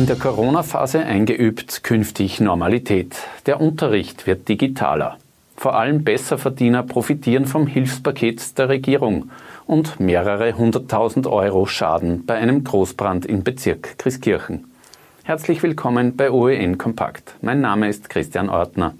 In der Corona-Phase eingeübt, künftig Normalität. Der Unterricht wird digitaler. Vor allem Besserverdiener profitieren vom Hilfspaket der Regierung und mehrere hunderttausend Euro Schaden bei einem Großbrand im Bezirk Christkirchen. Herzlich willkommen bei OEN Kompakt. Mein Name ist Christian Ortner.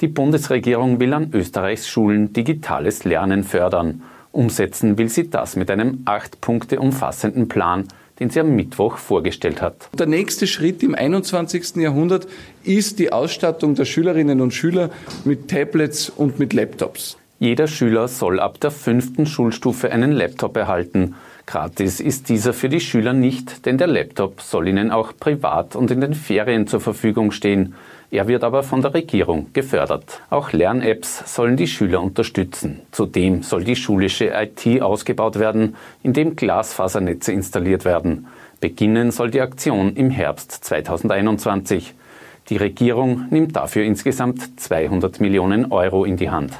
Die Bundesregierung will an Österreichs Schulen digitales Lernen fördern. Umsetzen will sie das mit einem acht Punkte umfassenden Plan, den sie am Mittwoch vorgestellt hat. Der nächste Schritt im 21. Jahrhundert ist die Ausstattung der Schülerinnen und Schüler mit Tablets und mit Laptops. Jeder Schüler soll ab der fünften Schulstufe einen Laptop erhalten. Gratis ist dieser für die Schüler nicht, denn der Laptop soll ihnen auch privat und in den Ferien zur Verfügung stehen. Er wird aber von der Regierung gefördert. Auch Lern-Apps sollen die Schüler unterstützen. Zudem soll die schulische IT ausgebaut werden, indem Glasfasernetze installiert werden. Beginnen soll die Aktion im Herbst 2021. Die Regierung nimmt dafür insgesamt 200 Millionen Euro in die Hand.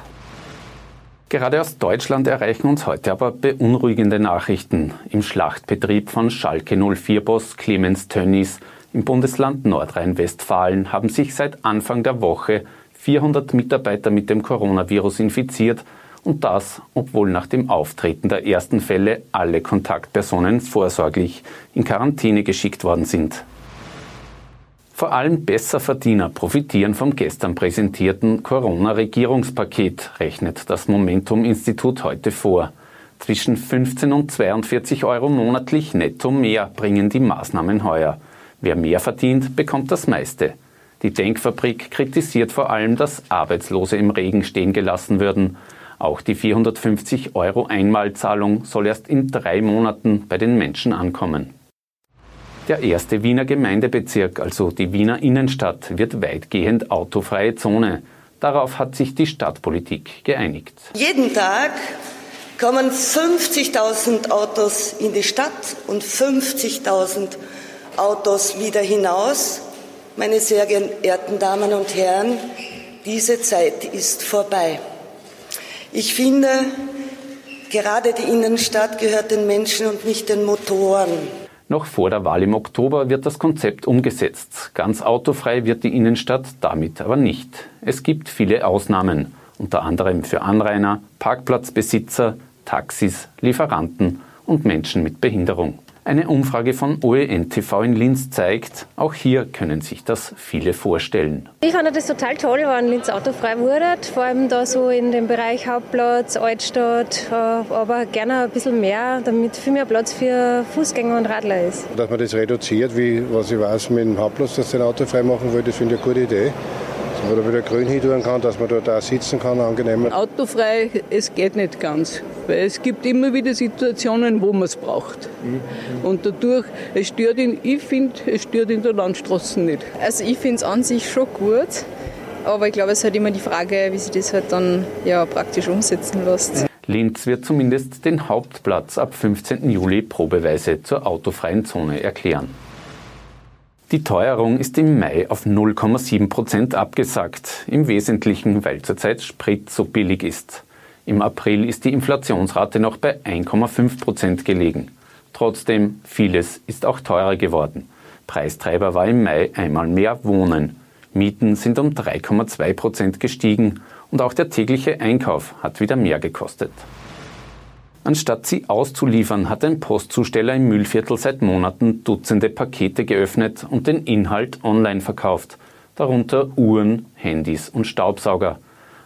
Gerade aus Deutschland erreichen uns heute aber beunruhigende Nachrichten. Im Schlachtbetrieb von Schalke 04-Boss Clemens Tönnies im Bundesland Nordrhein-Westfalen haben sich seit Anfang der Woche 400 Mitarbeiter mit dem Coronavirus infiziert und das, obwohl nach dem Auftreten der ersten Fälle alle Kontaktpersonen vorsorglich in Quarantäne geschickt worden sind. Vor allem Besserverdiener profitieren vom gestern präsentierten Corona-Regierungspaket, rechnet das Momentum-Institut heute vor. Zwischen 15 und 42 Euro monatlich netto mehr bringen die Maßnahmen heuer. Wer mehr verdient, bekommt das meiste. Die Denkfabrik kritisiert vor allem, dass Arbeitslose im Regen stehen gelassen würden. Auch die 450 Euro Einmalzahlung soll erst in drei Monaten bei den Menschen ankommen. Der erste Wiener Gemeindebezirk, also die Wiener Innenstadt, wird weitgehend autofreie Zone. Darauf hat sich die Stadtpolitik geeinigt. Jeden Tag kommen 50.000 Autos in die Stadt und 50.000 Autos wieder hinaus. Meine sehr geehrten Damen und Herren, diese Zeit ist vorbei. Ich finde, gerade die Innenstadt gehört den Menschen und nicht den Motoren. Noch vor der Wahl im Oktober wird das Konzept umgesetzt. Ganz autofrei wird die Innenstadt damit aber nicht. Es gibt viele Ausnahmen, unter anderem für Anrainer, Parkplatzbesitzer, Taxis, Lieferanten und Menschen mit Behinderung. Eine Umfrage von OEN-TV in Linz zeigt, auch hier können sich das viele vorstellen. Ich fand das total toll, wenn Linz autofrei wurde, vor allem da so in dem Bereich Hauptplatz, Altstadt, äh, aber gerne ein bisschen mehr, damit viel mehr Platz für Fußgänger und Radler ist. Dass man das reduziert, wie was ich weiß mit dem Hauptplatz, dass den autofrei machen will, das finde ich eine gute Idee man wieder grün hin tun kann, dass man dort auch sitzen kann, angenehm. Autofrei, es geht nicht ganz, weil es gibt immer wieder Situationen, wo man es braucht. Mhm. Und dadurch, es stört ihn, ich finde, es stört in der Landstraße nicht. Also ich finde es an sich schon gut, aber ich glaube, es ist halt immer die Frage, wie sich das halt dann ja, praktisch umsetzen lässt. Linz wird zumindest den Hauptplatz ab 15. Juli probeweise zur autofreien Zone erklären. Die Teuerung ist im Mai auf 0,7 Prozent abgesackt, im Wesentlichen, weil zurzeit Sprit so billig ist. Im April ist die Inflationsrate noch bei 1,5 Prozent gelegen. Trotzdem, vieles ist auch teurer geworden. Preistreiber war im Mai einmal mehr Wohnen. Mieten sind um 3,2 Prozent gestiegen und auch der tägliche Einkauf hat wieder mehr gekostet. Anstatt sie auszuliefern, hat ein Postzusteller im Müllviertel seit Monaten Dutzende Pakete geöffnet und den Inhalt online verkauft, darunter Uhren, Handys und Staubsauger.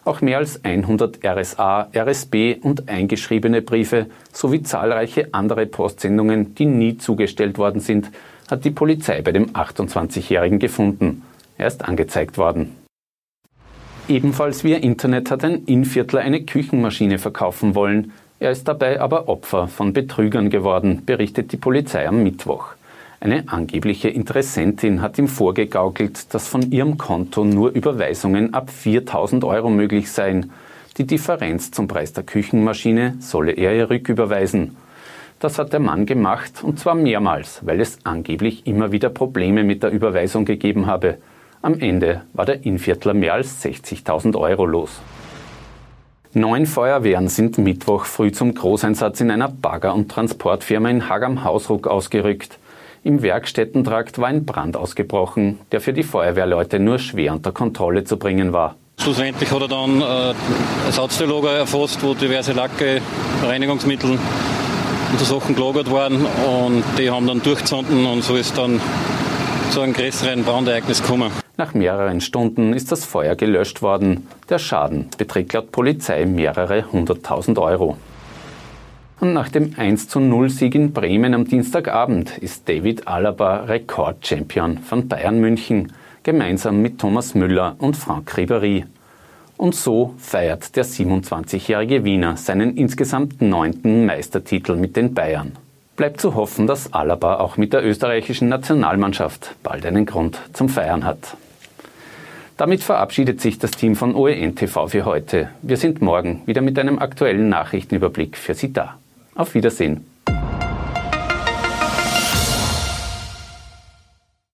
Auch mehr als 100 RSA, RSB und eingeschriebene Briefe sowie zahlreiche andere Postsendungen, die nie zugestellt worden sind, hat die Polizei bei dem 28-Jährigen gefunden. Er ist angezeigt worden. Ebenfalls via Internet hat ein Innviertler eine Küchenmaschine verkaufen wollen. Er ist dabei aber Opfer von Betrügern geworden, berichtet die Polizei am Mittwoch. Eine angebliche Interessentin hat ihm vorgegaukelt, dass von ihrem Konto nur Überweisungen ab 4000 Euro möglich seien. Die Differenz zum Preis der Küchenmaschine solle er ihr rücküberweisen. Das hat der Mann gemacht und zwar mehrmals, weil es angeblich immer wieder Probleme mit der Überweisung gegeben habe. Am Ende war der Inviertler mehr als 60.000 Euro los. Neun Feuerwehren sind Mittwoch früh zum Großeinsatz in einer Bagger- und Transportfirma in Hagam Hausruck ausgerückt. Im Werkstättentrakt war ein Brand ausgebrochen, der für die Feuerwehrleute nur schwer unter Kontrolle zu bringen war. Schlussendlich hat er dann äh, Ersatzteillager erfasst, wo diverse Lacke, Reinigungsmittel und so Sachen gelagert waren und die haben dann durchgezonden und so ist dann zu einem größeren Brandereignis gekommen. Nach mehreren Stunden ist das Feuer gelöscht worden. Der Schaden beträgt laut Polizei mehrere hunderttausend Euro. Und nach dem 1 zu 0 Sieg in Bremen am Dienstagabend ist David Alaba Rekordchampion von Bayern München, gemeinsam mit Thomas Müller und Franck Ribéry. Und so feiert der 27-jährige Wiener seinen insgesamt neunten Meistertitel mit den Bayern. Bleibt zu hoffen, dass Alaba auch mit der österreichischen Nationalmannschaft bald einen Grund zum Feiern hat. Damit verabschiedet sich das Team von OEN TV für heute. Wir sind morgen wieder mit einem aktuellen Nachrichtenüberblick für Sie da. Auf Wiedersehen.